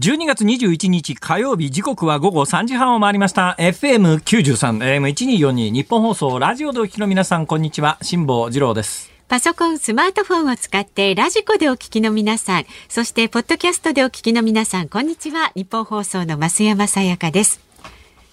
12月21日火曜日時刻は午後3時半を回りました FM93 AM1242 ニッポン放送ラジオでお聞きの皆さんこんにちは辛坊治郎ですパソコン、スマートフォンを使ってラジコでお聞きの皆さん、そしてポッドキャストでお聞きの皆さん、こんにちは。ニッポン放送の増山さやかです。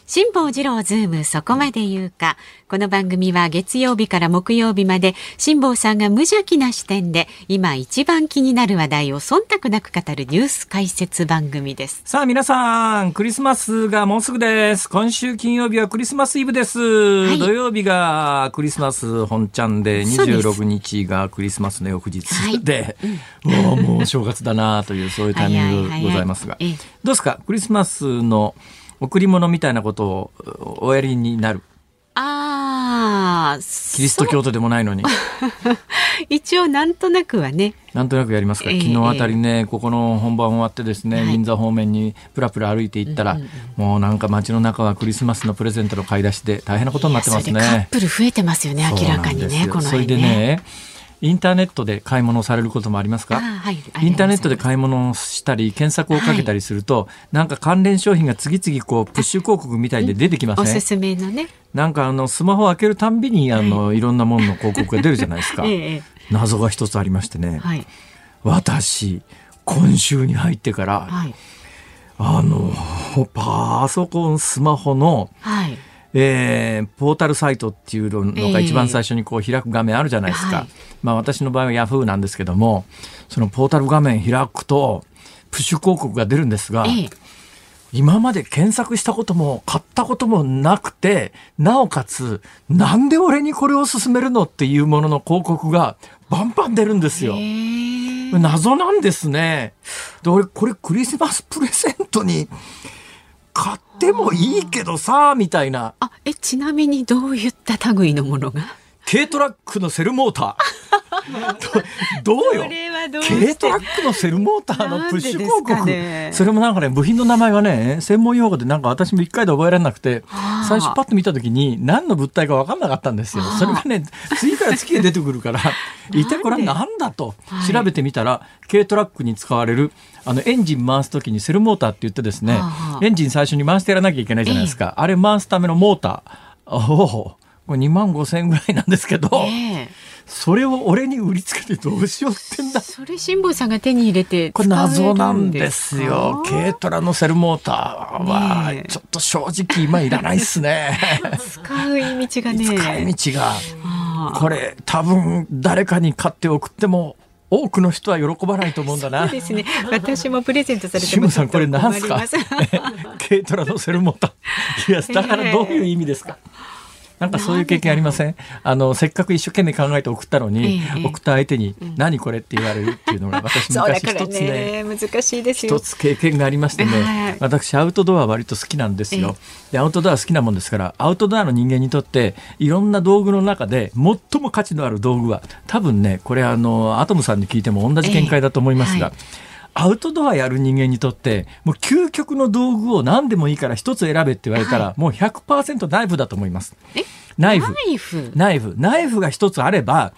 辛坊治郎ズームそこまで言うか。この番組は月曜日から木曜日まで辛坊さんが無邪気な視点で今一番気になる話題を忖度なく語るニュース解説番組です。さあ皆さん、クリスマスがもうすぐです。今週金曜日はクリスマスイブです。はい、土曜日がクリスマス本ちゃんで26日がクリスマスの翌日で、はい、もうもう正月だなというそういうタイミングございますが、どうですか？クリスマスの贈り物みたいなことをおやりになる。ああキリスト教徒でもないのに。一応なんとなくはね。なんとなくやりますか、昨日あたりね、ここの本番終わってですね、はい、銀座方面にプラプラ歩いていったら、うんうんうん、もうなんか街の中はクリスマスのプレゼントの買い出しで大変なことになってますね。カップル増えてますよね明らかにねこの、ね、それでねインターネットで買い物をされることもありますか、はい、インターネットで買い物をしたり検索をかけたりすると、はい、なんか関連商品が次々こうプッシュ広告みたいで出てきますね。おすすめのね。なんかあのスマホを開けるたんびにあの、はい、いろんなものの広告が出るじゃないですか。ええ、謎が一つありましてね。はい、私今週に入ってから、はい、あのパソコンスマホの、はいえー、ポータルサイトっていうのが一番最初にこう開く画面あるじゃないですか、えーはい、まあ、私の場合はヤフーなんですけどもそのポータル画面開くとプッシュ広告が出るんですが、えー、今まで検索したことも買ったこともなくてなおかつなんで俺にこれを勧めるのっていうものの広告がバンバン出るんですよ。えー、謎なんですね。で俺これクリスマスプレゼントに買ってもいいけどさみたいな。あえちなみにどういった類のものが？軽トラックのセルモーターどうよ？軽トラックのセルモーターのプッシュ広告、ね、それもなんかね部品の名前がね専門用語でなんか私も一回で覚えられなくて最初パッと見た時に何の物体か分かんなかったんですよ。それがね次から月へ出てくるから 一体これは何だと調べてみたら、軽トラックに使われるあのエンジン回す時にセルモーターって言ってですねエンジン最初に回してやらなきゃいけないじゃないですか、あれ回すためのモーター。おこれ2万5千円ぐらいなんですけど、えー、それを俺に売りつけてどうしようってんだそれ辛坊さんが手に入れてこれ謎なんですよ 軽トラのセルモーターはちょっと正直今いらないっすね 使う意味がね使い道がこれ多分誰かに買って送っても多くの人は喜ばないと思うんだな。そうですね。私もプレゼントされてます。さんこれなんすか？軽トラのセルモーター。いやだからどういう意味ですか？えーなんかそういう経験ありません？あのせっかく一生懸命考えて送ったのに、ええ、送った相手に「何これ?」って言われるっていうのが私 昔一つねね難しいです一つ経験がありましてね、はい、私アウトドア割と好きなんですよ。でアウトドア好きなもんですからアウトドアの人間にとっていろんな道具の中で最も価値のある道具は多分ねこれあのアトムさんに聞いても同じ見解だと思いますが。え。はいアウトドアやる人間にとって、もう究極の道具を何でもいいから一つ選べって言われたら、はい、もう100%ナイフだと思います。ナイフ。ナイフ？ナイフ。ナイフが一つあれば、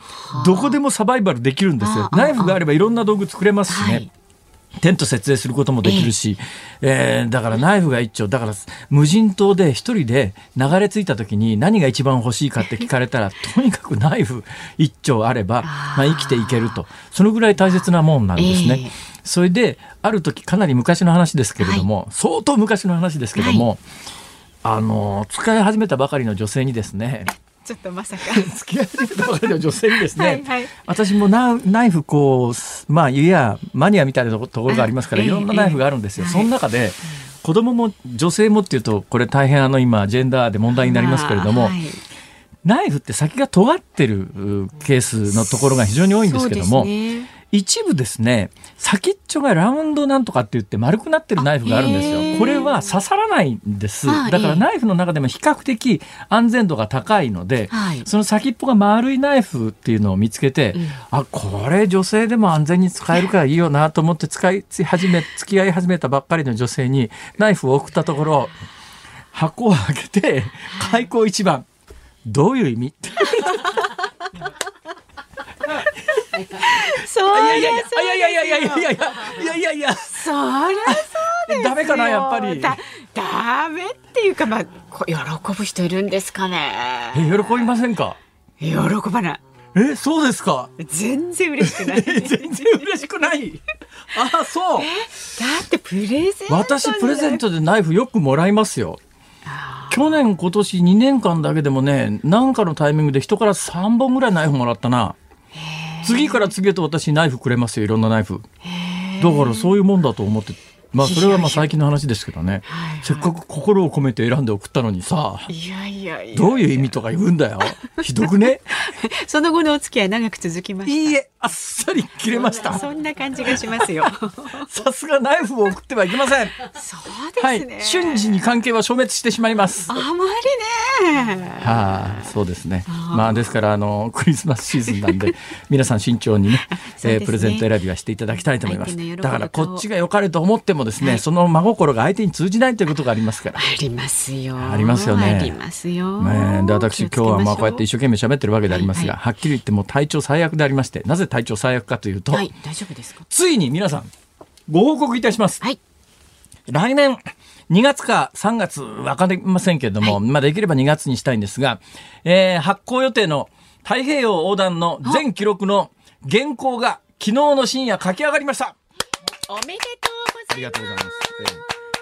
どこでもサバイバルできるんですよ。ナイフがあればいろんな道具作れますしね。はいテント設営することもできるし、えー、えー、だからナイフが一丁だから無人島で一人で流れ着いた時に何が一番欲しいかって聞かれたら とにかくナイフ一丁あればまあ、生きていけるとそのぐらい大切なもんなんですね。えーそれである時かなり昔の話ですけれども、はい、相当昔の話ですけども、はい、あの使い始めたばかりの女性にですねちょっとまさか。付き合い始めたばかりの女性にですねはい、はい、私もナナイフこうまあいやマニアみたいなところがありますからいろんなナイフがあるんですよ。その中で子供も女性もっていうとこれ大変あの今ジェンダーで問題になりますけれども。ナイフって先が尖ってるケースのところが非常に多いんですけども、ね、一部ですね先っちょがラウンドなんとかって言って丸くなってるナイフがあるんですよ。これは刺さらないんです。だからナイフの中でも比較的安全度が高いので、その先っぽが丸いナイフっていうのを見つけて、うん、あこれ女性でも安全に使えるからいいよなと思って使い始め付き合い始めたばっかりの女性にナイフを送ったところ箱を開けて開口一番。どういう意味？そりゃそういやいやいやいやいやいやいやいやいやそりゃそうですダメかなやっぱり。だダメっていうかまあ喜ぶ人いるんですかね。え喜びませんか？喜ばない。えそうですか？全然嬉しくない。全然嬉しくない？あそう。だってプレゼント私プレゼントでナイフよくもらいますよ。去年今年2年間だけでもね何かのタイミングで人から3本ぐらいナイフもらったな次から次へと私ナイフくれますよいろんなナイフ。だからそういうもんだと思ってまあそれはまあ最近の話ですけどね、せっかく心を込めて選んで送ったのにさいやいやいや。どういう意味とか言うんだよ。ひどくね？その後のお付き合い長く続きました。いいえあっさり切れました。そんな感じがしますよ。さすがナイフを送ってはいけません。そうですね、はい、瞬時に関係は消滅してしまいます。あまりね。はあ、そうですね。まあですからあのクリスマスシーズンなんで 皆さん慎重にね、ね。えー、プレゼント選びはしていただきたいと思います。だからこっちが良かれと思ってもですね、はい、その真心が相手に通じないということがありますから。ありますよ。ありますよね。ありますよ。ね、で私今日はまあこうやって一生懸命喋ってるわけでありますが、はいはい、はっきり言っても体調最悪でありまして、なぜ体調最悪かというと、はい、大丈夫ですか？ついに皆さんご報告いたします。はい。来年2月か3月わかりませんけれども、はい、まあできれば2月にしたいんですが、えー、発行予定の太平洋横断の全記録の原稿が昨日の深夜書き上がりました。おめでとうございます。ありがとうございます。えー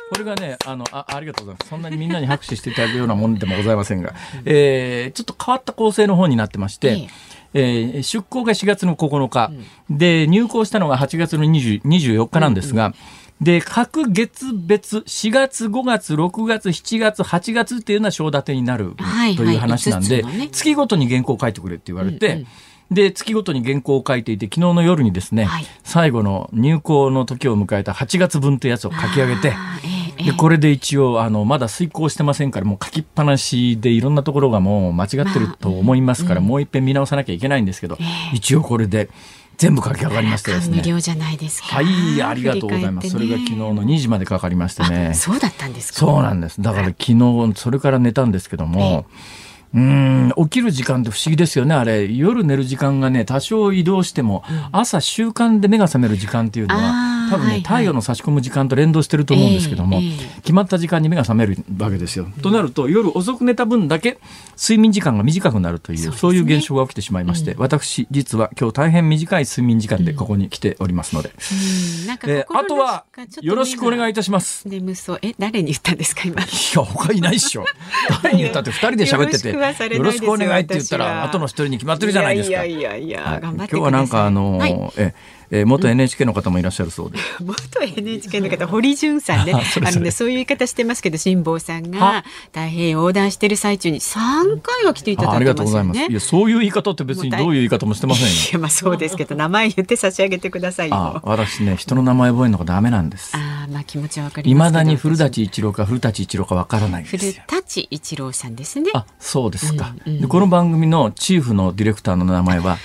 これがね、あの、あ、ありがとうございます。そんなにみんなに拍手していただくようなもんでもございませんが、えー、ちょっと変わった構成の方になってまして、えー、出港が4月の9日、うん、で、入港したのが8月の20 24日なんですが、うんうん。で、各月別、4月、5月、6月、7月、8月っていうのは章立てになるという話なんで、はいはいね、月ごとに原稿を書いてくれって言われて、うんうん。で、月ごとに原稿を書いていて、昨日の夜にですね、はい、最後の入稿の時を迎えた8月分というやつを書き上げて、えー、でこれで一応、あの、まだ遂行してませんから、もう書きっぱなしでいろんなところがもう間違ってると思いますから、まあうん、もう一遍見直さなきゃいけないんですけど、えー、一応これで、全部書き上がりましてですね。無料じゃないですか。はい、ありがとうございます。ね、それが昨日の2時までかかりましてね。そうだったんですか。そうなんです。だから昨日それから寝たんですけども。うん起きる時間って不思議ですよねあれ夜寝る時間がね多少移動しても、朝習慣で目が覚める時間っていうのは多分ね、太陽の差し込む時間と連動してると思うんですけども、決まった時間に目が覚めるわけですよ。となると夜遅く寝た分だけ睡眠時間が短くなるというそういう現象が起きてしまいまして、私実は今日大変短い睡眠時間でここに来ておりますので、えあとはよろしくお願いいたします。眠そう。え誰に言ったんですか今？いや他いないっしょ。誰に言ったって二人で喋っててよろしくお願いって言ったら後の一人に決まってるじゃないですか。いやいやいや、今日はなんかあの、ええー、元 NHK の方もいらっしゃるそうで。元 NHK の方、堀潤さんね、あのね、そういう言い方してますけど、辛坊さんが大変横断してる最中に3回は来ていただいて。ありがとうございます。いや、そういう言い方って別にどういう言い方もしてませんよ。いや、まあそうですけど、名前言って差し上げてくださいよ。私ね、人の名前覚えるのがダメなんです。あまあ気持ちはわかります。いまだに古舘一郎か古舘一郎かわからない古舘一郎さんですね。あ、そうですか。うんうん、でこの番組のチーフのディレクターの名前は、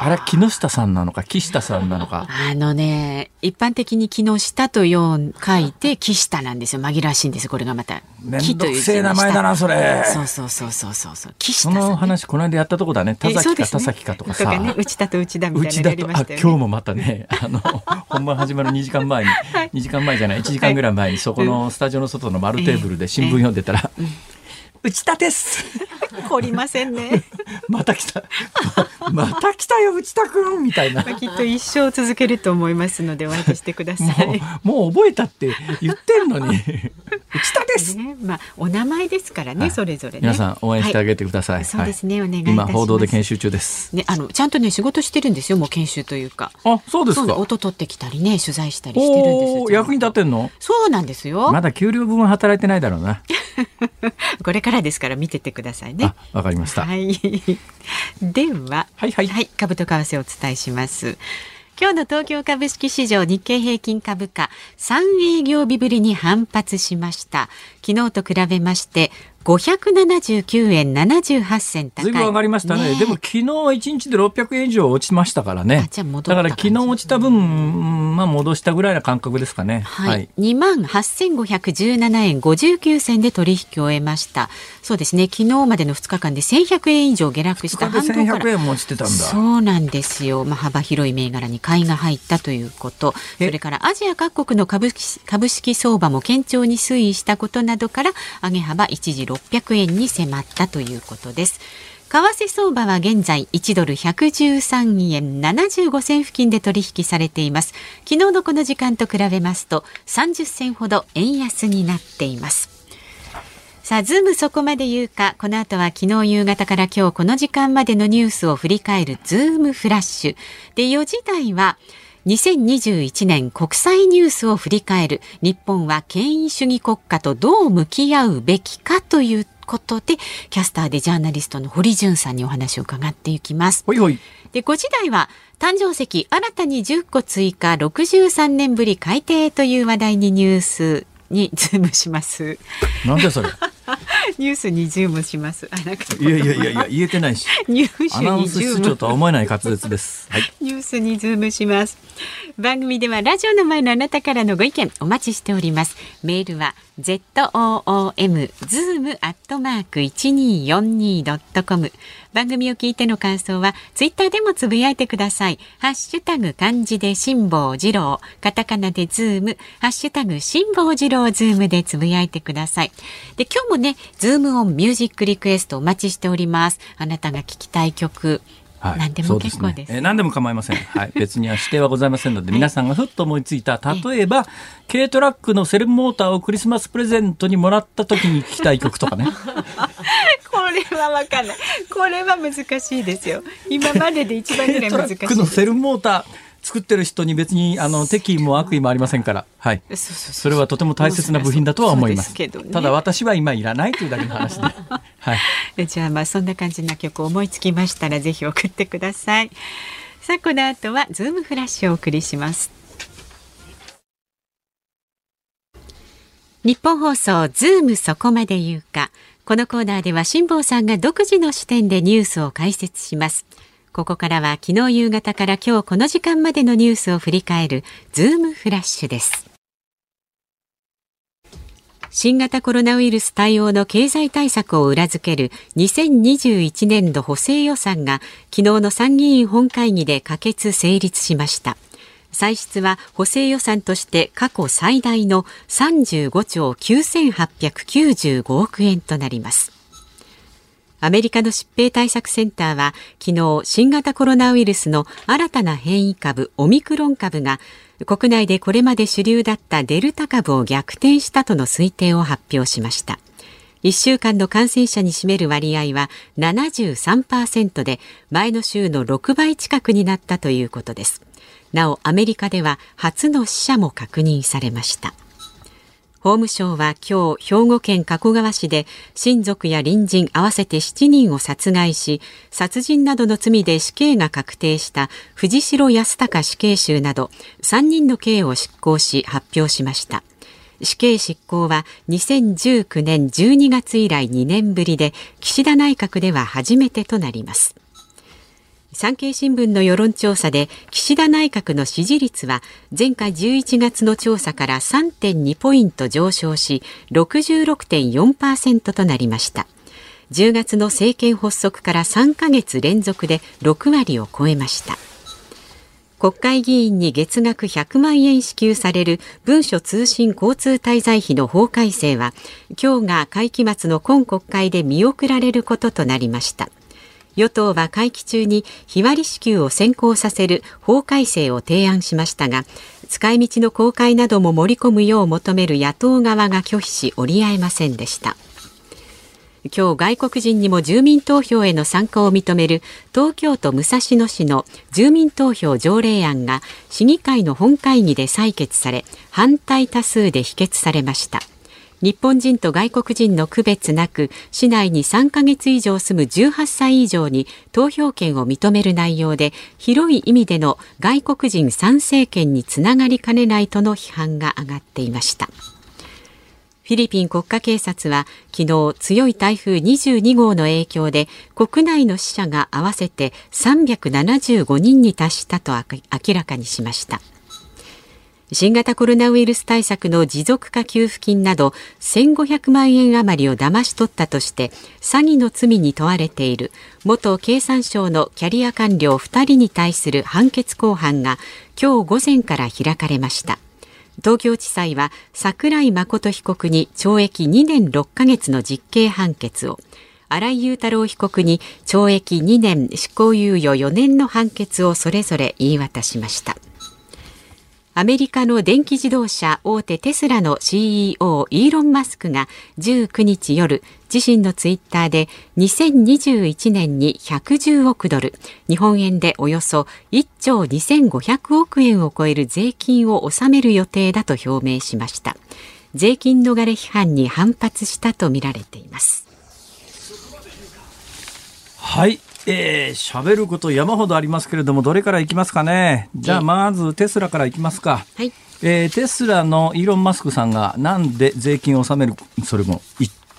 あれ木下さんなのか岸田さんなのか。あのね、一般的に木下とよう書いて木下なんですよ。紛らわしいんです。これがまた。めんどくせえ名前だな、それ。そうそうそうそうそうそう。木下、ね、その話、この間やったとこだね。田崎か田崎かとかさ。ね、内田と内田みたいなね、今日もまたね、あの、本番始まる2時間前に、はい、2時間前じゃない、1時間ぐらい前に、そこのスタジオの外の丸テーブルで新聞読んでたら、えーえー内田です。懲りませんね。また来た。また来たよ内田君みたいな。きっと一生続けると思いますのでお渡してください。もう覚えたって言ってるのに 内田です。ね、まあお名前ですからね、それぞれ、ね、皆さん応援してあげてください。はい、そうですね、お願い今報道で研修中です。ねあのちゃんとね仕事してるんですよもう研修というか。あそうですか。音取ってきたりね取材したりしてるんです役に立ってんの？そうなんですよ。まだ給料分は働いてないだろうな。これからですから見ててくださいね。わかりました。はい。では、はいはい、はい、株と為替をお伝えします。今日の東京株式市場日経平均株価3営業日ぶりに反発しました昨日と比べまして579円78銭高い。ずいぶん上がりましたね。ねでも昨日1日で600円以上落ちましたからね。だから昨日落ちた分、まあ戻したぐらいな感覚ですかね。はい。はい、2万8517円59銭で取引を終えました。そうですね。昨日までの2日間で1100円以上下落した半導1100円も落ちてたんだ。そうなんですよ。まあ幅広い銘柄に買いが入ったということ。それからアジア各国の株株式相場も堅調に推移したことなどから上げ幅一時600円に迫ったということです。為替相場は現在1ドル113円75銭付近で取引されています昨日のこの時間と比べますと30銭ほど円安になっていますさあ、ズームそこまで言うか、この後は昨日夕方から今日この時間までのニュースを振り返るズームフラッシュ。で、4時台は、2021年国際ニュースを振り返る日本は権威主義国家とどう向き合うべきかということでキャスターでジャーナリストの堀潤さんにお話を伺っていきます。ほいほいで5時台は誕生石新たに10個追加63年ぶり改定という話題にニュースにズームします。なんでそれ？ニュースにズームします。いやいやいやいや言えてないし。ニュースアナウンス室長とは思えない滑舌です。はい。ニュースにズームします。番組ではラジオの前のあなたからのご意見お待ちしております。メールは z o o m zoom アットマーク一二四二ドットコム。番組を聞いての感想はツイッターでもつぶやいてください。ハッシュタグ漢字で辛坊治郎、カタカナでズーム、ハッシュタグ辛坊治郎ズームでつぶやいてください。で今日もね、ズームオンミュージックリクエストお待ちしております。あなたが聞きたい曲。はい、何でも結構です。ね、えー、何でも構いません。はい、別には指定はございませんので、皆さんがふっと思いついた、例えば、軽トラックのセルフモーターをクリスマスプレゼントにもらった時に聞きたい曲とかね。これはわかんない。これは難しいですよ。今までで一番ぐらい難しい。軽トラックのセルフモーター。作ってる人に別にあの敵意も悪意もありませんから、はい、それはとても大切な部品だとは思います。すね、ただ私は今いらないというだけの話で。はい、じゃあまあそんな感じな曲思いつきましたらぜひ送ってください。さあこの後はズームフラッシュをお送りします。日本放送ズームそこまで言うか。このコーナーでは辛坊さんが独自の視点でニュースを解説します。ここからは昨日夕方から今日この時間までのニュースを振り返るズームフラッシュです。新型コロナウイルス対応の経済対策を裏付ける2021年度補正予算が昨日の参議院本会議で可決成立しました。歳出は補正予算として過去最大の35兆9895億円となります。アメリカの疾病対策センターは昨日新型コロナウイルスの新たな変異株オミクロン株が国内でこれまで主流だったデルタ株を逆転したとの推定を発表しました。1週間の感染者に占める割合は73%で前の週の6倍近くになったということです。なおアメリカでは初の死者も確認されました。法務省は今日兵庫県加古川市で親族や隣人合わせて7人を殺害し殺人などの罪で死刑が確定した藤代康隆死刑囚など3人の刑を執行し発表しました。死刑執行は2019年12月以来2年ぶりで岸田内閣では初めてとなります。産経新聞の世論調査で岸田内閣の支持率は前回11月の調査から3.2ポイント上昇し66.4%となりました。10月の政権発足から3ヶ月連続で6割を超えました。国会議員に月額100万円支給される文書通信交通滞在費の法改正は今日が会期末の今国会で見送られることとなりました。与党は会期中に日割り支給を先行させる法改正を提案しましたが使い道の公開なども盛り込むよう求める野党側が拒否し折り合えませんでした。今日外国人にも住民投票への参加を認める東京都武蔵野市の住民投票条例案が市議会の本会議で採決され反対多数で否決されました。日本人と外国人の区別なく市内に3ヶ月以上住む18歳以上に投票権を認める内容で広い意味での外国人参政権につながりかねないとの批判が上がっていました。フィリピン国家警察は昨日強い台風22号の影響で国内の死者が合わせて375人に達したと明らかにしました新型コロナウイルス対策の持続化給付金など1500万円余りを騙し取ったとして詐欺の罪に問われている元経産省のキャリア官僚2人に対する判決公判が今日午前から開かれました。東京地裁は桜井誠被告に懲役2年6ヶ月の実刑判決を新井雄太郎被告に懲役2年執行猶予4年の判決をそれぞれ言い渡しました。アメリカの電気自動車大手テスラの CEO イーロン・マスクが19日夜自身のツイッターで2021年に110億ドル日本円でおよそ1兆2500億円を超える税金を納める予定だと表明しました。税金逃れ批判に反発したとみられています。はい。えー、喋ること山ほどありますけれども、どれからいきますかね？じゃあ、まずテスラからいきますか。はい。えー、テスラのイーロン・マスクさんが、なんで税金を納める、それも、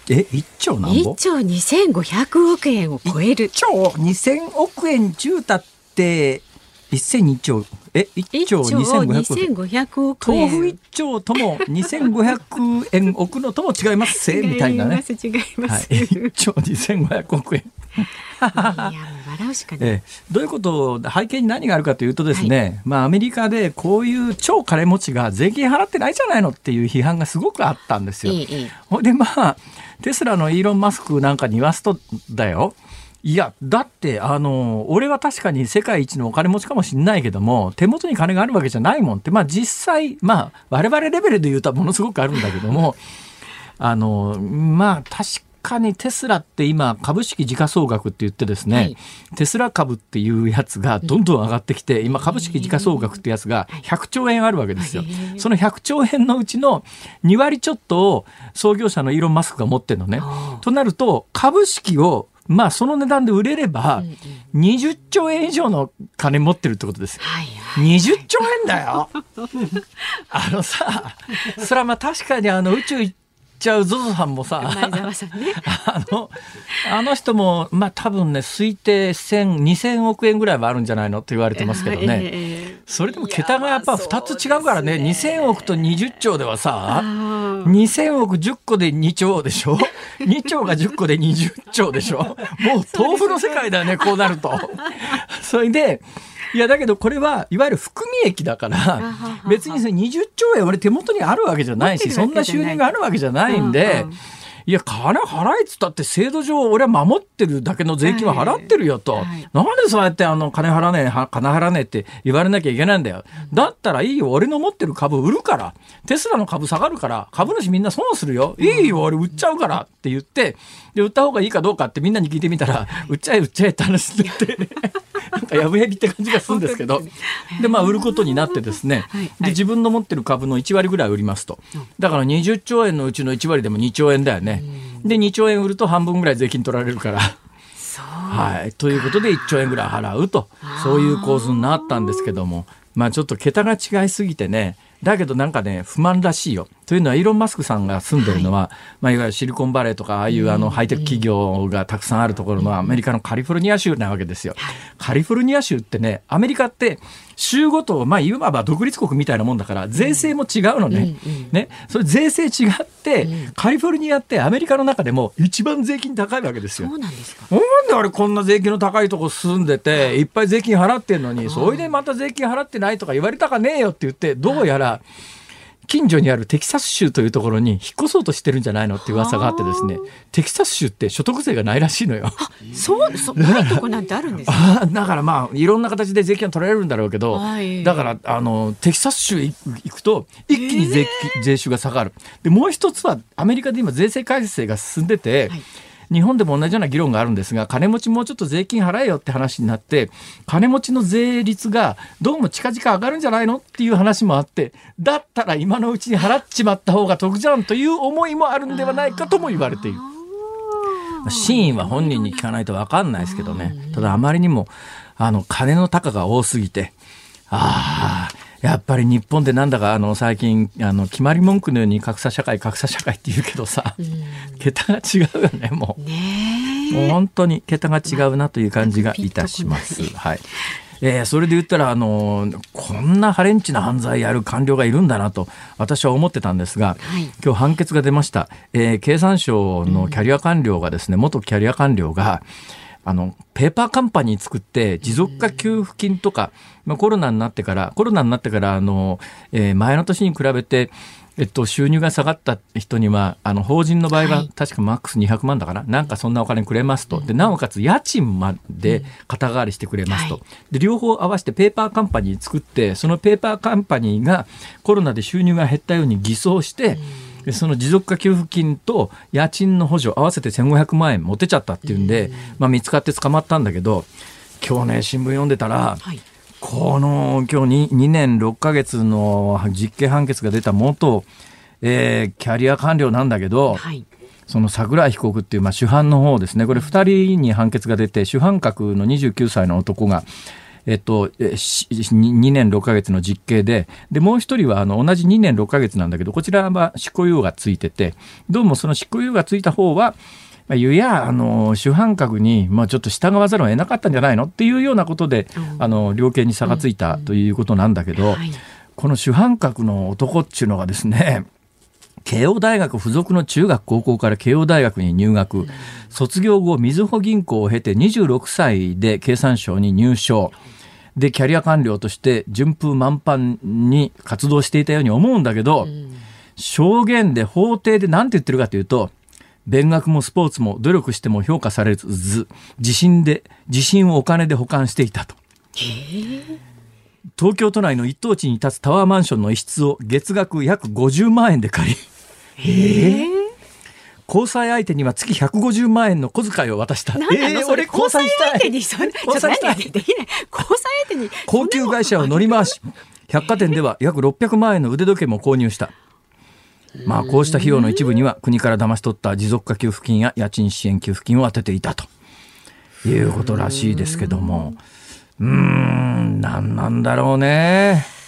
え、1兆何ぼ ?1 兆2500億円を超える。1兆？2000億円中たって、1002兆、え、1兆2500億？円。豆腐1兆とも2500円置くのとも違いますせみたいなね。違います。はい、1兆2500億円。いや笑うしかない、えどういうこと背景に何があるかというとですね、はい、まあ、アメリカでこういう超金持ちが税金払ってないじゃないのっていう批判がすごくあったんですよ。いいでまあテスラのイーロン・マスクなんかに言わすとだよ。いや、だって、あの、俺は確かに世界一のお金持ちかもしれないけども、手元に金があるわけじゃないもんって、まあ実際、まあ、我々レベルで言うとものすごくあるんだけども、あの、まあ確かにテスラって今株式時価総額って言ってですね、はい、テスラ株っていうやつがどんどん上がってきて今株式時価総額ってやつが100兆円あるわけですよ。その100兆円のうちの2割ちょっとを創業者のイーロン・マスクが持ってるのね。となると株式をまあその値段で売れれば20兆円以上の金持ってるってことです。はいはい、20兆円だよ。あのさ、それはまあ確かにあの宇宙ちゃう ZOZO さんもさ、ね、あの、あの人も、まあ多分ね、推定1000、2000億円ぐらいはあるんじゃないのって言われてますけどね。えー、それでも桁がやっぱ2つ違うからね、ね。2000億と20兆ではさ、2000億10個で2兆でしょ ?2 兆が10個で20兆でしょ？もう豆腐の世界だよね、こうなると。それで、いや、だけどこれはいわゆる含み益だから、別に20兆円俺手元にあるわけじゃないし、そんな収入があるわけじゃないんで、いや、金払えっつったって制度上俺は守ってるだけの税金は払ってるよと。はいはい、なんでそうやってあの金払わねえ、金払わねえって言われなきゃいけないんだよ。だったらいいよ、俺の持ってる株売るから。テスラの株下がるから、株主みんな損するよ。いいよ、俺売っちゃうからって言って、で、売った方がいいかどうかってみんなに聞いてみたら、売っちゃえ売っちゃえって話になって、なんかやぶへびって感じがするんですけど、で、まあ売ることになってですね、で、自分の持ってる株の1割ぐらい売りますと。だから20兆円のうちの1割でも2兆円だよね。で、2兆円売ると半分ぐらい税金取られるから。はい。ということで1兆円ぐらい払うと、そういう構図になったんですけども、まあちょっと桁が違いすぎてね、だけどなんかね、不満らしいよ。というのは、イーロン・マスクさんが住んでるのは、はいまあ、いわゆるシリコンバレーとか、ああいうあのハイテク企業がたくさんあるところのアメリカのカリフォルニア州なわけですよ。カリフォルニア州ってね、アメリカって州ごと、まあ、いわば独立国みたいなもんだから、税制も違うのね。ね、それ税制違って、カリフォルニアってアメリカの中でも一番税金高いわけですよ。そうなんですか。なんであれこんな税金の高いとこ住んでて、いっぱい税金払ってんのに、それでまた税金払ってないとか言われたかねえよって言って、どうやら、近所にあるテキサス州というところに引っ越そうとしてるんじゃないのって噂があってですね。テキサス州って所得税がないらしいのよ。そうそ ないとこなんてあるんですか だからまあいろんな形で税金は取られるんだろうけど、はい、だからあのテキサス州行くと一気に税,、税収が下がる。でもう一つはアメリカで今税制改正が進んでて、はい日本でも同じような議論があるんですが金持ちもうちょっと税金払えよって話になって金持ちの税率がどうも近々上がるんじゃないのっていう話もあってだったら今のうちに払っちまった方が得じゃんという思いもあるんではないかとも言われている。真意は本人に聞かないと分かんないですけどねただあまりにもあの金の高が多すぎてああやっぱり日本でなんだかあの最近あの決まり文句のように格差社会格差社会って言うけどさ、うん、桁が違うよねもう。ねもう本当に桁が違うなという感じがいたします。はい。えー、それで言ったらあのこんなハレンチな犯罪やる官僚がいるんだなと私は思ってたんですが、はい、今日判決が出ました、えー、経産省のキャリア官僚がですね、うん、元キャリア官僚があの、ペーパーカンパニー作って持続化給付金とか、まあ、コロナになってから、コロナになってから、あの、えー、前の年に比べて、えっと、収入が下がった人には、あの、法人の場合は、確かマックス200万だから、はい、なんかそんなお金くれますと。で、なおかつ家賃まで肩代わりしてくれますと。で、両方合わせてペーパーカンパニー作って、そのペーパーカンパニーがコロナで収入が減ったように偽装して、でその持続化給付金と家賃の補助合わせて1500万円持てちゃったっていうんで、まあ、見つかって捕まったんだけど今日ね新聞読んでたら、はい、この今日 2, 2年6か月の実刑判決が出た元、えー、キャリア官僚なんだけど、はい、その桜井被告っていう、まあ、主犯の方ですね。これ2人に判決が出て主犯格の29歳の男がえっと、2年6か月の実刑で、で、もう一人はあの同じ2年6か月なんだけど、こちらは執行猶予がついてて、どうもその執行猶予がついた方は、まあ、ゆや、あの、主犯格に、まあ、ちょっと従わざるを得なかったんじゃないの？っていうようなことで、あの、量刑に差がついたということなんだけど、この主犯格の男っていうのがですね、慶応大学附属の中学高校から慶応大学に入学、卒業後みずほ銀行を経て26歳で経産省に入省でキャリア官僚として順風満帆に活動していたように思うんだけど、証言で法廷で何て言ってるかというと勉学もスポーツも努力しても評価されず自信で自信をお金で保管していたと。東京都内の一等地に立つタワーマンションの一室を月額約50万円で借り、えー、交際相手には月150万円の小遣いを渡した。えー、俺交際相手にそ交際したい。できない。交際相手に 高級会社を乗り回し、百貨店では約600万円の腕時計も購入した。まあこうした費用の一部には国から騙し取った持続化給付金や家賃支援給付金を当てていたということらしいですけども。うーん、なんなんだろうね。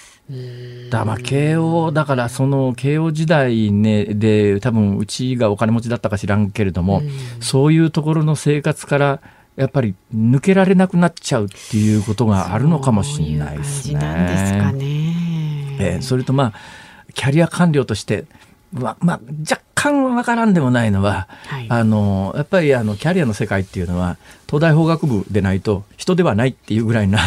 だまあ慶応だからその慶応時代、ね、で多分うちがお金持ちだったか知らんけれども、そういうところの生活からやっぱり抜けられなくなっちゃうっていうことがあるのかもしれないですね。ううねえー、それとまあキャリア官僚としてままあ、若干わからんでもないのは、はい、あのやっぱりあのキャリアの世界っていうのは東大法学部でないと人ではないっていうぐらいな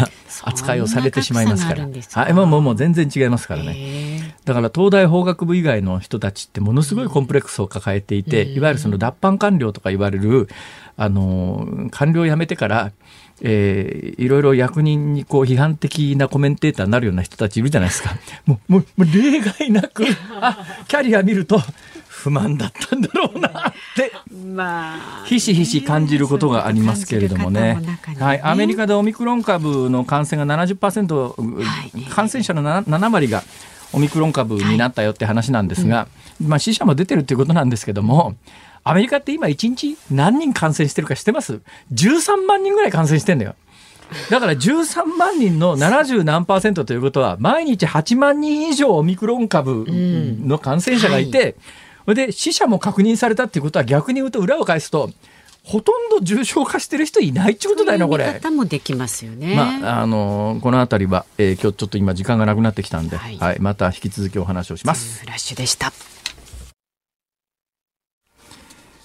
扱いをされてしまいますから、はい、もうもう全然違いますからね。だから東大法学部以外の人たちってものすごいコンプレックスを抱えていて、いわゆるその脱藩官僚とか言われるあの官僚を辞めてからえー、いろいろ役人にこう批判的なコメンテーターになるような人たちいるじゃないですか。もう、もう、もう例外なく、あ、キャリア見ると、不満だったんだろうなって、まあ、ひしひし感じることがありますけれどもね。ね。はい、アメリカでオミクロン株の感染が70%、はい、感染者の 7, 7割がオミクロン株になったよって話なんですが、はい。うん、まあ死者も出てるっていうことなんですけども、アメリカって今1日何人感染してるか知ってます ?13 万人ぐらい感染してんだよ。だから13万人の70何パーセントということは、毎日8万人以上オミクロン株の感染者がいて、うんはい、で、死者も確認されたっていうことは逆に言うと裏を返すと、ほとんど重症化してる人いないってことだよな、これ。方もできますよね。まあ、あのー、このあたりは、えー、今日ちょっと今時間がなくなってきたんで、はい、はい、また引き続きお話をします。フラッシュでした。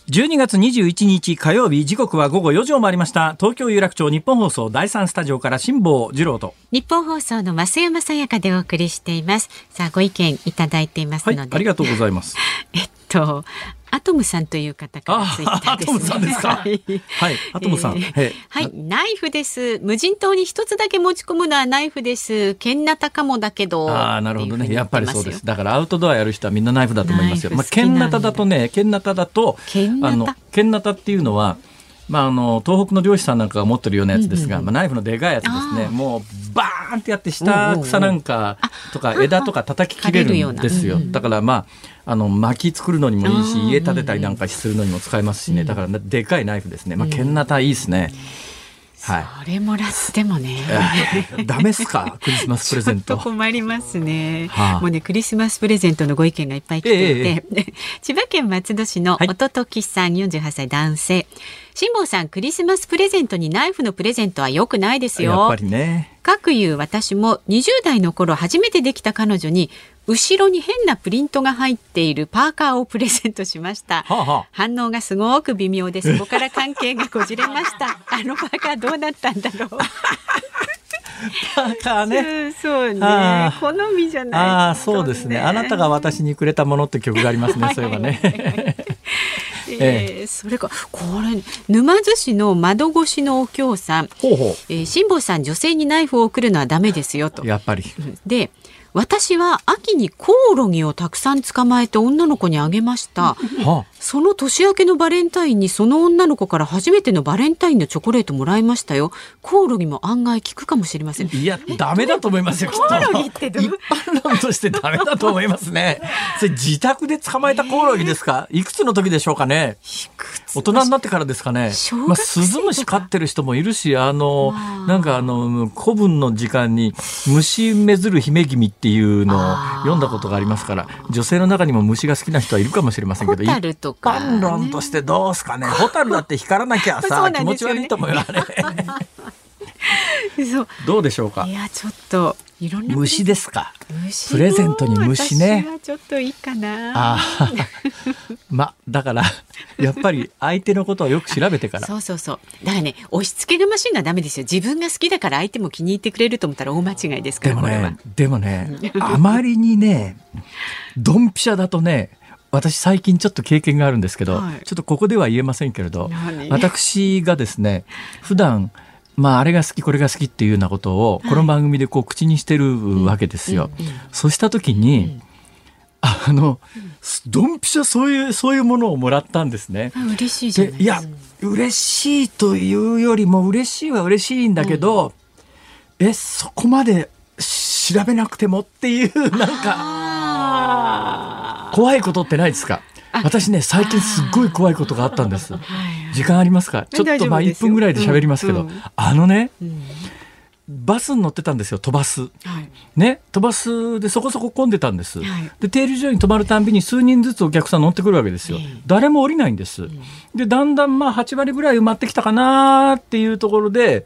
12月21日火曜日時刻は午後4時を回りました。東京有楽町日本放送第三スタジオから辛坊治郎と。日本放送の増山さやかでお送りしています。さあご意見いただいていますので、はい、ありがとうございます。えっとアトムさんという方からツイッターです、ね、アトムさんですか？はい、アトムさん。えー、はい、ナイフです。無人島に一つだけ持ち込むのはナイフです。ケンナタかもだけど。ああ、なるほどね。やっぱりそうです。だからアウトドアやる人はみんなナイフだと思いますよ。まあ、ケンナタだとね、ケンナタだと、あの、ケンナタっていうのは。まあ、あの東北の漁師さんなんかが持ってるようなやつですが、まあ、ナイフのでかいやつですねもうバーンってやって下草なんかとか枝とか叩き切れるんですよ、だからまああの薪作るのにもいいし家建てたりなんかするのにも使えますしねだからでかいナイフですねまあ剣ナタいいですね。はい、それもらってもね。ダメっすか？クリスマスプレゼント。困りますね、はあ、もうねクリスマスプレゼントのご意見がいっぱい来ていて、えー、千葉県松戸市の音時さん48歳男性。辛坊さんクリスマスプレゼントにナイフのプレゼントは良くないですよ。やっぱりね。各いう私も20代の頃初めてできた彼女に後ろに変なプリントが入っているパーカーをプレゼントしました。はあはあ、反応がすごく微妙でそこから関係がこじれました。あのパーカーどうなったんだろう。パーカーね。そうね。好みじゃない。ああ、そうですね。あなたが私にくれたものって曲がありますね。そういえばね。えー、それかこれ沼津市の窓越しのお京さんほうほう、えー、辛坊さん女性にナイフを送るのはダメですよとやっぱりで私は秋にコオロギをたくさん捕まえて女の子にあげました、はあ、その年明けのバレンタインにその女の子から初めてのバレンタインのチョコレートもらいましたよ。コオロギも案外効くかもしれません。いや ダメだと思いますよコオロギってどう一般論としてダメだと思いますね。それ自宅で捕まえたコオロギですか？いくつの時でしょうかね？大人になってからですかね？まあ、スズムシ飼ってる人もいるしあのなんかあの古文の時間に虫めずる姫君っていうのを読んだことがありますから女性の中にも虫が好きな人はいるかもしれませんけど一般論としてどうすかね。ホタルだって光らなきゃさ、ね、気持ち悪いと思うよあれ。どうでしょうか？いやちょっといろんな虫ですか？プレゼントに虫ね。ちょっといいかな。あ まだからやっぱり相手のことをよく調べてから。そうそうそう。だからね押し付けがましいのはダメですよ。自分が好きだから相手も気に入ってくれると思ったら大間違いですからでもねでもねあまりにねドンピシャだとね私最近ちょっと経験があるんですけど、はい、ちょっとここでは言えませんけれど私がですね普段まあ、あれが好きこれが好きっていうようなことをこの番組でこう口にしてるわけですよ。そうした時に、あのドンピシャそういうそういうものをもらったんですね。嬉しいじゃないいや嬉しいというよりも嬉しいは嬉しいんだけど、うん、えそこまで調べなくてもっていうなんか怖いことってないですか？私ね最近すっごい怖いことがあったんです。時間ありますか？ちょっとまあ1分ぐらいで喋りますけど、うんうん、あのね、うん、バスに乗ってたんですよ飛ばす、はい、ね飛ばすでそこそこ混んでたんです、はい、で停留所に止まるたんびに数人ずつお客さん乗ってくるわけですよ、誰も降りないんです、でだんだんまあ8割ぐらい埋まってきたかなっていうところで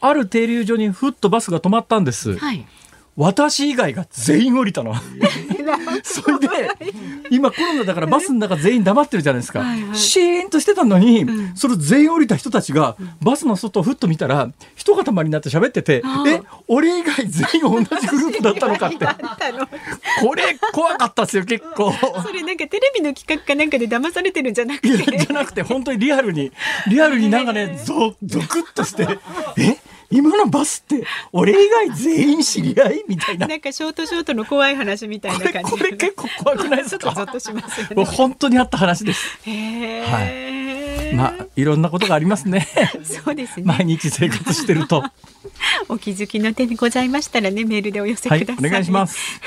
ある停留所にふっとバスが止まったんです、はい私以外が全員降りたの。それで今コロナだからバスの中全員黙ってるじゃないですか、はいはい、シーンとしてたのに、うん、それ全員降りた人たちがバスの外をふっと見たら一塊になって喋ってて、うん、え俺以外全員同じグループだったのかって。これ怖かったですよ結構。それなんかテレビの企画かなんかで騙されてるんじゃなくて。じゃなくて本当にリアルにリアルになんかねゾゾクッとして。え？今のバスって俺以外全員知り合いみたいな。なんかショートショートの怖い話みたいな感じこれ結構怖くないですか？ちょっとゾッとしますよね。本当にあった話です。へはいまあいろんなことがありますね。そうですね。毎日生活してると。お気づきの点ございましたらねメールでお寄せください、はい、お願いします。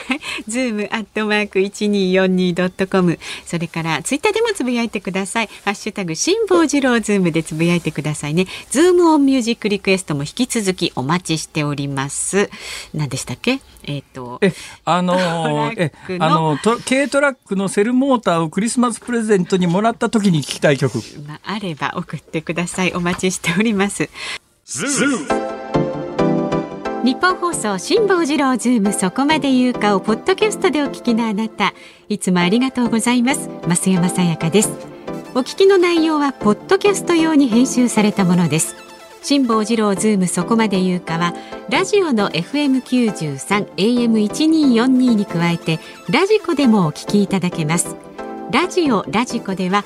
ズームアットマーク一二四二ドットコムそれからツイッターでもつぶやいてください。ハッシュタグ辛坊治郎ズームでつぶやいてくださいね。ズームオンミュージックリクエストも引き続きお待ちしております。何でしたっけ？えっ、ー、とえあのえあのと軽トラックのセルモーターをクリスマスプレゼントにもらった時に聞きたい曲。まあ、あれば送ってください。お待ちしております。ズーム日本放送辛坊治郎ズームそこまで言うかをポッドキャストでお聞きのあなた。いつもありがとうございます。増山さやかです。お聞きの内容はポッドキャスト用に編集されたものです辛坊治郎ズームそこまで言うかはラジオの FM93 AM1242 に加えてラジコでもお聞きいただけます。ラジオラジコでは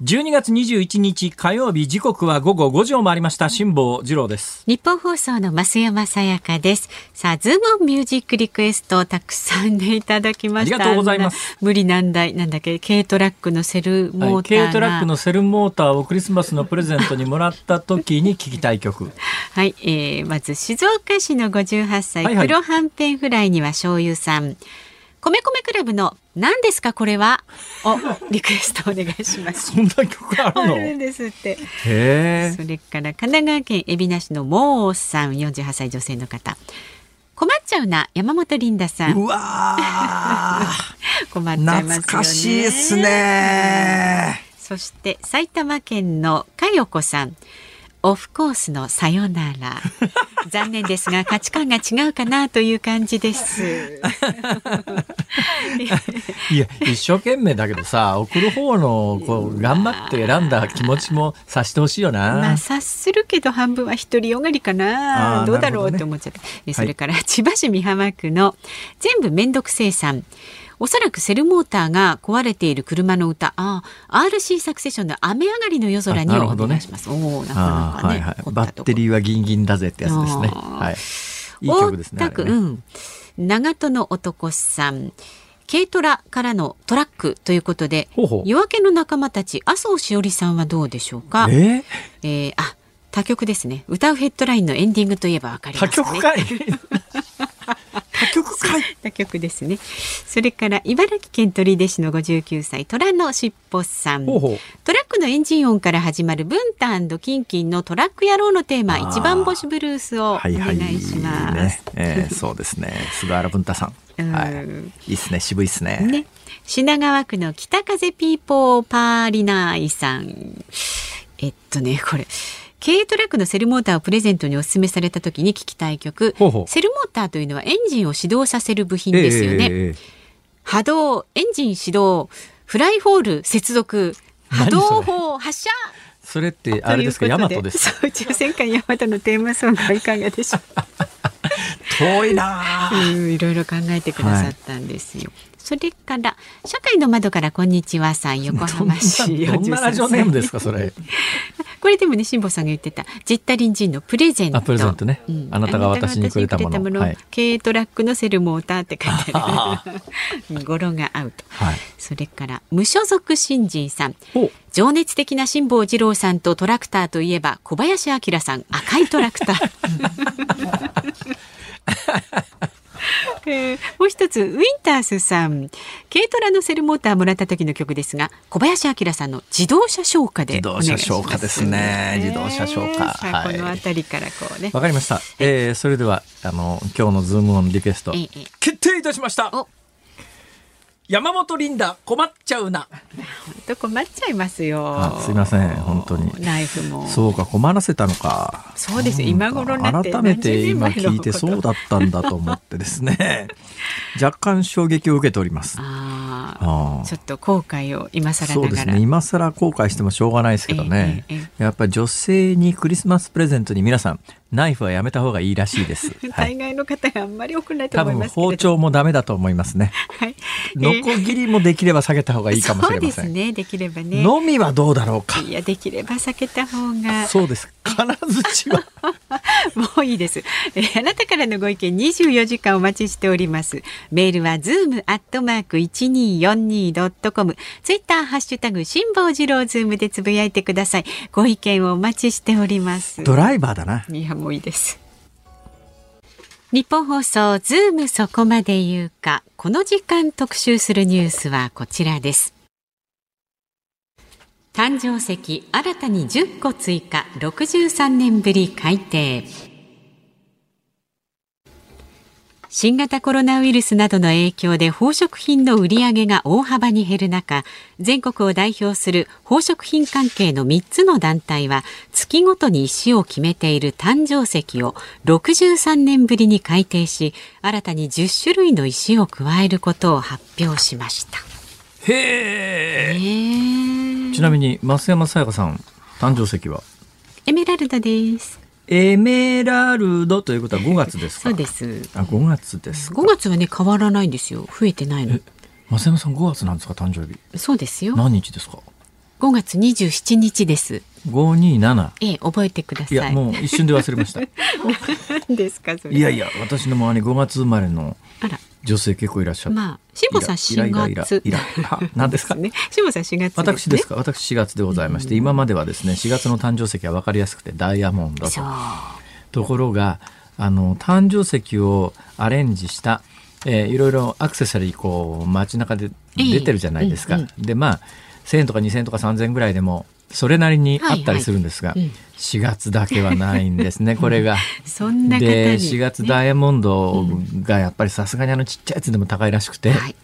12月21日火曜日時刻は午後5時を回りました。辛坊治郎です。日本放送の増山さやかです。さあズームオンミュージックリクエストたくさんねいただきました。ありがとうございます。無理難題。なんだっけ軽トラックのセルモーター、はい、軽トラックのセルモーターをクリスマスのプレゼントにもらった時に聞きたい曲。はい、えー、まず静岡市の58歳、はいはい、黒はんぺんフライには醤油さん米米クラブの何ですかこれは？おリクエストお願いします。そんな曲あるの？あるんですって。へそれから神奈川県海老名市のモーさん48歳女性の方。困っちゃうな山本リンダさん。うわ 困っちゃいますよね。懐かしいですね。そして埼玉県のかよこさんオフコースのさよなら。残念ですが価値観が違うかなという感じです。いや一生懸命だけどさ送る方のこう頑張って選んだ気持ちも察してほしいよな。まあ察するけど半分は独りよがりかな。どうだろうって思っちゃって、ね、それから、千葉市美浜区の全部めんどくせいさんおそらくセルモーターが壊れている車の歌、ああ、RC サクセションの雨上がりの夜空にお願いします。ね、おなかなかね、はいはい、バッテリーはギンギンだぜってやつですね。はい。いい曲ですね。ねうん。長門の男さん。軽トラからのトラックということで夜明けの仲間たち麻生しおりさんはどうでしょうか？えー、えー、あ他局ですね歌うヘッドラインのエンディングといえばわかりますね。他局かい他局かい。他局ですね。それから茨城県取手市の59歳虎のしっぽさん。トラックのエンジン音から始まるブンタキンキンのトラック野郎のテーマ一番星ブルースをお願いします、はいはい。ね。えー、そうですね。菅原文太さん、はい、いいですね。渋いですね。ね。品川区の北風ピーポーパーリナイさん。えっとねこれ軽トラックのセルモーターをプレゼントにお勧めされた時に聞きたい曲。セルモーターというのはエンジンを始動させる部品ですよね、えー、波動エンジン始動フライホール接続波動砲発射。それってあれですか？ヤマトです宇宙戦艦ヤマトのテーマソングはいかがでしょう？遠いないろいろ考えてくださったんですよ、はいそれから社会の窓からこんにちはさん横浜市どんなラジオネームですかそれ これでもね辛坊さんが言ってたジッタリンジンのプレゼント。プレゼントね、うん、あなたが私にくれたもの。の、はい、軽トラックのセルモーターって書いてある。語呂が合うと、はい、それから無所属新人さん。情熱的な辛坊治郎さんとトラクターといえば小林明さん。赤いトラクター えー、もう一つウィンタースさん。軽トラのセルモーターもらった時の曲ですが小林旭さんの自動車ショー歌で自動車ショー歌ですね。自動車ショー歌、はい、この辺りからこうね。わかりました、えー、それではあの今日のズームオンリクエスト、えー、決定いたしました山本リンダ困っちゃうな。本当困っちゃいますよ。すいません本当に。ナイフも。そうか困らせたのか。そうです今頃改めて今聞いてそうだったんだと思ってですね。若干衝撃を受けております。ああ。ちょっと後悔を今更そうですね今更後悔してもしょうがないですけどね。えええ、やっぱり女性にクリスマスプレゼントに皆さんナイフはやめた方がいいらしいです。大概の方があんまり多くないと思います多分包丁もダメだと思いますね。はい。ノコギリもできれば避けた方がいいかもしれません。そうですね。できればね。のみはどうだろうか。いやできれば避けた方が。そうです。金槌は もういいです、えー、あなたからのご意見24時間お待ちしておりますメールはズームアットマーク 1242.com ツイッターハッシュタグ辛坊治郎ズームでつぶやいてくださいご意見をお待ちしておりますドライバーだないやもいいです。日本放送ズームそこまで言うか。この時間特集するニュースはこちらです。誕生石新たに10個追加。63年ぶり改定。新型コロナウイルスなどの影響で宝飾品の売り上げが大幅に減る中全国を代表する宝飾品関係の3つの団体は月ごとに石を決めている誕生石を63年ぶりに改定し新たに10種類の石を加えることを発表しました。へえ。ちなみに増山さやかさん誕生石は？エメラルドです。エメラルドということは5月ですそうです。あ、5月です5月はね変わらないんですよ。増えてないの。増山さん5月なんですか誕生日？そうですよ。何日ですか？5月27日です。527。ええ、覚えてください。いや、もう一瞬で忘れました。ですか、いやいや、私の周り5月生まれの女性結構いらっしゃる。まあ、辛坊さん4月。いら何ですか？ね。辛坊さん4月、私ですか？私4月でございまして、今まではですね、4月の誕生石は分かりやすくてダイヤモンドと。ところが、あの、誕生石をアレンジした、えー、いろいろアクセサリーこう街中で出てるじゃないですか。でまあ1,000円とか2,000円とか3,000円ぐらいでもそれなりにあったりするんですが、はいはい、4月だけはないんですねこれが。そんなで4月ダイヤモンドがやっぱりさすがにあのちっちゃいやつでも高いらしくて。はい。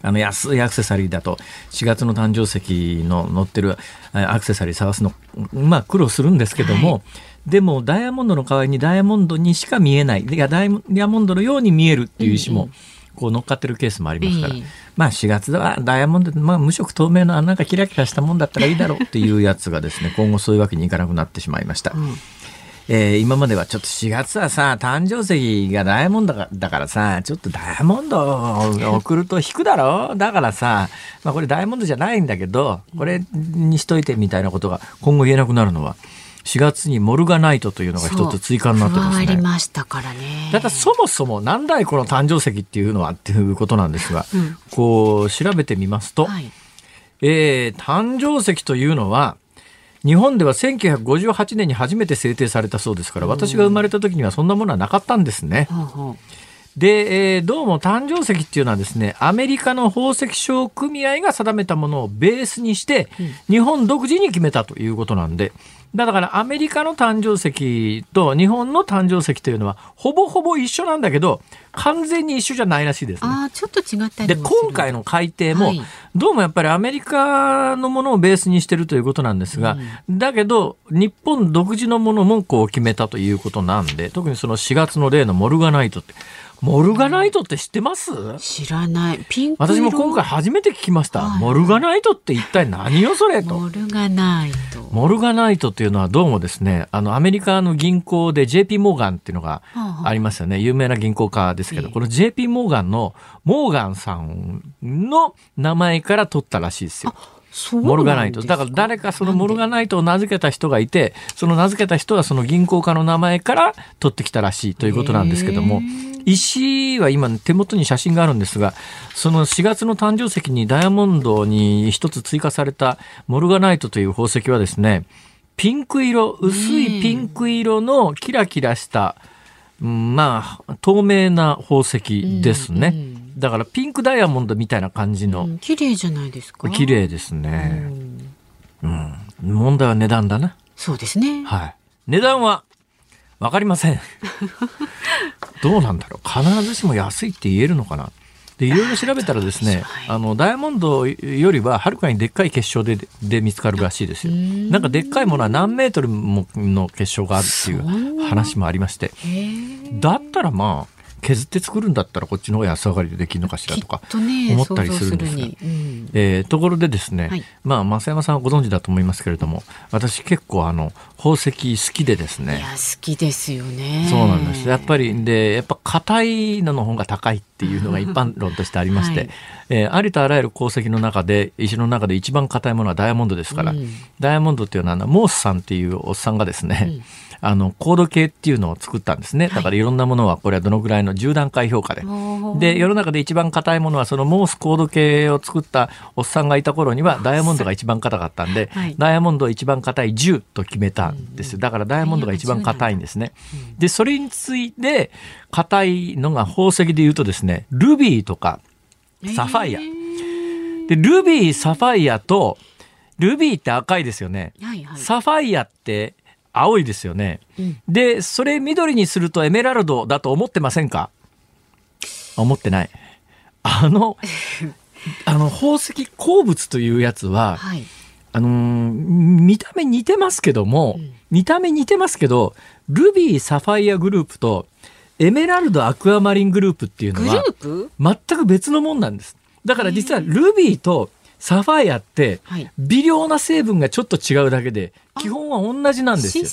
あの安いアクセサリーだと4月の誕生石の載ってるアクセサリー探すのまあ苦労するんですけども、はい、でもダイヤモンドの代わりにダイヤモンドにしか見えない。いやダイヤモンドのように見えるっていう石もこう乗っかってるケースもありますから、まあ4月はダイヤモンド、まあ、無色透明のなんかキラキラしたもんだったらいいだろうっていうやつがですね 今後そういうわけにいかなくなってしまいました。うん。えー、今まではちょっと4月はさ、誕生石がダイヤモンドだからさ、ちょっとダイヤモンドを送ると引くだろだからさ、まあこれダイヤモンドじゃないんだけど、これにしといてみたいなことが今後言えなくなるのは、4月にモルガナイトというのが一つ追加になってますね。加わりましたからね。だからそもそも何だいこの誕生石っていうのはっていうことなんですが、うん、こう調べてみますと、はい、えー、誕生石というのは、日本では1958年に初めて制定されたそうですから、私が生まれた時にはそんなものはなかったんですね。で、えー、どうも誕生石っていうのはですね、アメリカの宝石商組合が定めたものをベースにして、日本独自に決めたということなんで、だからアメリカの誕生石と日本の誕生石というのはほぼほぼ一緒なんだけど完全に一緒じゃないらしいですね。あちょっと違ったで今回の改定も、どうもやっぱりアメリカのものをベースにしてるということなんですが、うん、だけど日本独自のものもこう決めたということなんで特にその4月の例のモルガナイトってモルガナイトって知ってます？知らない。ピンク私も今回初めて聞きました。モルガナイトって一体何よそれと。モルガナイト。モルガナイトっていうのはどうもですね、あの、アメリカの銀行で JP モーガンっていうのがありますよね。有名な銀行家ですけど、この JP モーガンのモーガンさんの名前から取ったらしいですよ。モルガナイト。だから誰かそのモルガナイトを名付けた人がいて、その名付けた人はその銀行家の名前から取ってきたらしいということなんですけども、石は今手元に写真があるんですが、その4月の誕生石にダイヤモンドに一つ追加されたモルガナイトという宝石はですね、ピンク色、薄いピンク色のキラキラした、まあ、透明な宝石ですね。うんうんだからピンクダイヤモンドみたいな感じの。うん、綺麗じゃないですか。綺麗ですね。うん、うん。問題は値段だな。そうですね。はい。値段はわかりません。どうなんだろう。必ずしも安いって言えるのかな。でいろいろ調べたらですね、あのダイヤモンドよりははるかにでっかい結晶でで見つかるらしいですよ。なんかでっかいものは何メートルもの結晶があるっていう話もありまして、だったらまあ削って作るんだったらこっちの方が安上がりでできるのかしらとか思ったりするんですが、ねうん、えー、ところでですね、はい、まあ増山さんはご存知だと思いますけれども私結構あの宝石好きでですね。いや好きですよね。そうなんです。やっぱりでやっぱ硬いのの方が高いっていうのが一般論としてありまして、はい、えー、ありとあらゆる鉱石の中で石の中で一番硬いものはダイヤモンドですから、うん、ダイヤモンドっていうのはモースさんっていうおっさんがですね、うんあの、コード系っていうのを作ったんですね。だからいろんなものは、これはどのぐらいの10段階評価で。で、世の中で一番硬いものは、そのモースコード系を作ったおっさんがいた頃には、ダイヤモンドが一番硬かったんで、はい、ダイヤモンドを一番硬い10と決めたんですよ。だからダイヤモンドが一番硬いんですね。で、それについて、硬いのが宝石で言うとですね、ルビーとか、サファイア。で、ルビー、サファイアと、ルビーって赤いですよね。はいはい、サファイアって青いですよね、うん、でそれ緑にするとエメラルドだと思ってませんか？思ってない。あの あの宝石鉱物というやつは、はい、あのー、見た目似てますけども、うん、見た目似てますけどルビーサファイアグループとエメラルドアクアマリングループっていうのは全く別のもんなんです。だから実はルビーとサファイアって微量な成分がちょっと違うだけで基本は同じなんですよ。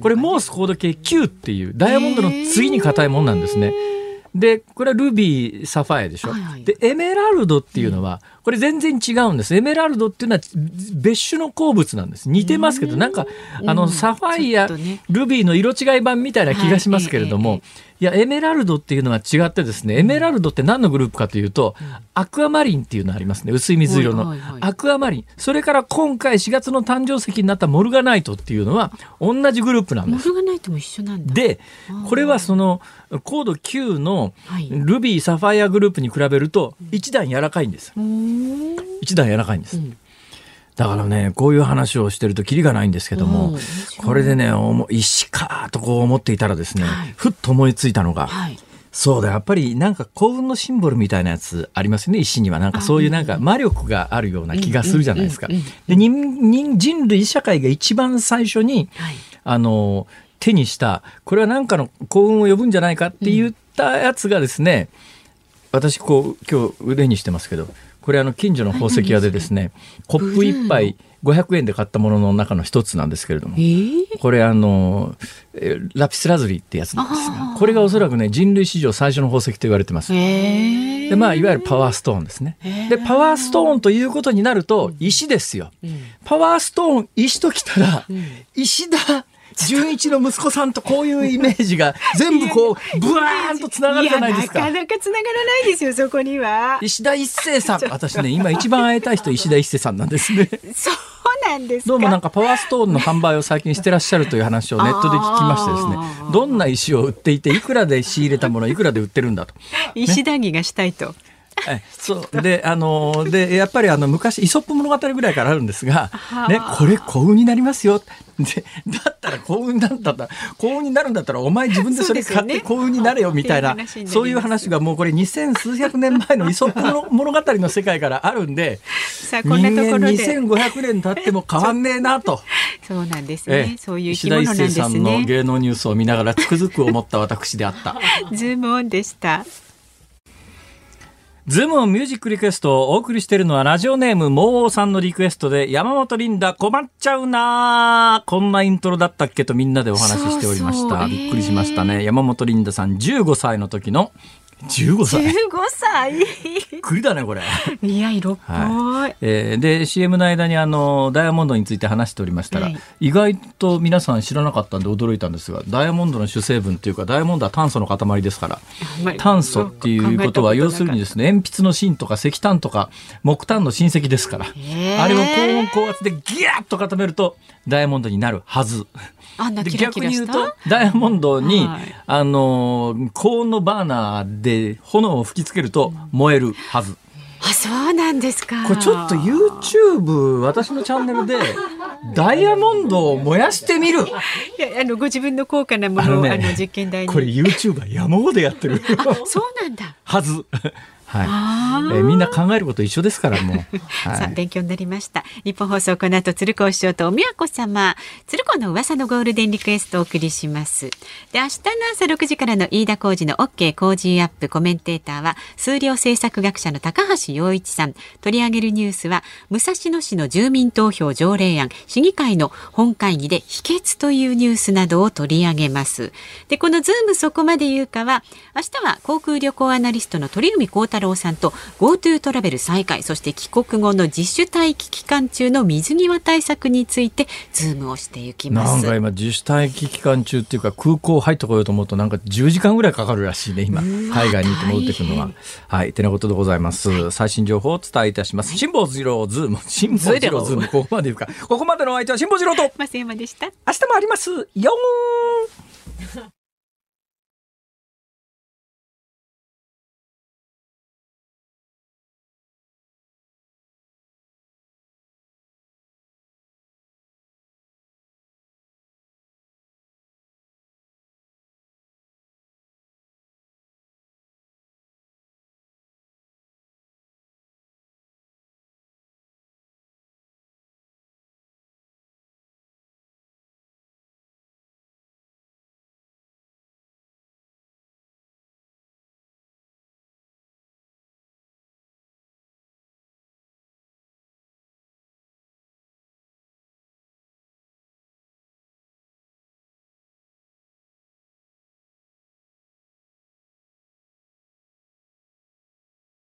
これモースコード系9っていうダイヤモンドの次に硬いもんなんですね。でこれはルビーサファイアでしょ、はいはい、でエメラルドっていうのは、これ全然違うんです。エメラルドっていうのは別種の鉱物なんです。似てますけど、なんか、あの、サファイア、ルビーの色違い版みたいな気がしますけれども、いや、エメラルドっていうのは違ってですね、エメラルドって何のグループかというと、アクアマリンっていうのありますね。薄い水色の。アクアマリン。それから今回4月の誕生石になったモルガナイトっていうのは、同じグループなんです。モルガナイトも一緒なんだ。で、これはその、高度9のルビー、サファイアグループに比べると、一段柔らかいんです。一段柔らかいんです。うん。だからね、こういう話をしてるとキリがないんですけども、これでね、石かとこう思っていたらですね、はい、ふっと思いついたのが、はい、そうだ、やっぱりなんか幸運のシンボルみたいなやつありますよね、石には。なんかそういうなんか魔力があるような気がするじゃないですか。で人人類社会が一番最初に、はい、あの、手にした、これは何かの幸運を呼ぶんじゃないかって言ったやつがですね、私こう今日腕にしてますけどこれあの近所の宝石屋でですね コップ一杯500円で買ったものの中の一つなんですけれども、これあのラピスラズリってやつなんですがこれがおそらくね人類史上最初の宝石と言われてます。でまあいわゆるパワーストーンですね。でパワーストーンということになると石ですよ。パワーストーン石ときたら石田純一の息子さんとこういうイメージが 全部こうブワーンとつながるじゃないですか？なかなかつながらないですよそこには。石田一生さん私ね今一番会いたい人石田一生さんなんですね。そうなんですどうもなんかパワーストーンの販売を最近してらっしゃるという話をネットで聞きましてですねどんな石を売っていていくらで仕入れたものいくらで売ってるんだと、ね、石談義がしたいと。え そうであのでやっぱりあの昔イソップ物語ぐらいからあるんですが、ね、これ幸運になりますよ。でだったら幸運なんだったら幸運になるんだったらお前自分でそれ買って幸運になれよみたいなそういう話がもうこれ二千数百年前のイソップの 物語の世界からあるんでさあこんなところで。2500年経っても変わんねえなと。そうなんですね、そういう生き物なんですね。さんの芸能ニュースを見ながらつくづく思った私であった。ズームオンでしたズームオンミュージックリクエストをお送りしているのはラジオネームモーさんのリクエストで山本リンダ困っちゃうなこんなイントロだったっけとみんなでお話ししておりました。びっくりしましたね。山本リンダさん15歳の時の15歳 ?15 歳くりだね、これ。いや、色っぽい。はい、えー、で、CM の間にあの、ダイヤモンドについて話しておりましたら、はい、意外と皆さん知らなかったんで驚いたんですが、ダイヤモンドの主成分っていうか、ダイヤモンドは炭素の塊ですから、炭素っていうことは、要するにですね、鉛筆の芯とか石炭とか木炭の親戚ですから、あれを高温高圧でギャッと固めると、ダイヤモンドになるはず。あんなキラキラ逆に言うとダイヤモンドに、はい、あの高温のバーナーで炎を吹きつけると燃えるはず。あそうなんですか。これちょっと YouTube 私のチャンネルで ダイヤモンドを燃やしてみる。いやあのご自分の高価なものをあ、ね、の実験台に。これ YouTuber 山ほどやってる。そうなんだ。はずはい、えー、みんな考えること一緒ですからもう、はい、さあ勉強になりました。日本放送この後鶴子師匠とおみやこ様。鶴子の噂のゴールデンリクエストをお送りします。で明日の朝6時からの飯田浩二の OK 工事アップコメンテーターは数量政策学者の高橋洋一さん。取り上げるニュースは武蔵野市の住民投票条例案市議会の本会議で否決というニュースなどを取り上げます。でこのズームそこまで言うかは明日は航空旅行アナリストの鳥海高太郎さんと GoTo トラベル再開そして帰国後の自主待機期間中の水際対策についてズームをしていきます。なんか今自主待機期間中っていうか空港入ってこようと思うとなんか10時間ぐらいかかるらしいね今。海外に行って戻ってくるのは。はい。てなことでございます、はい、最新情報をお伝えいたします。辛坊治郎ズーム。辛坊治郎ズーム。ここまで言うかここまでのお相手は辛坊治郎と。増山でした。明日もあります。よ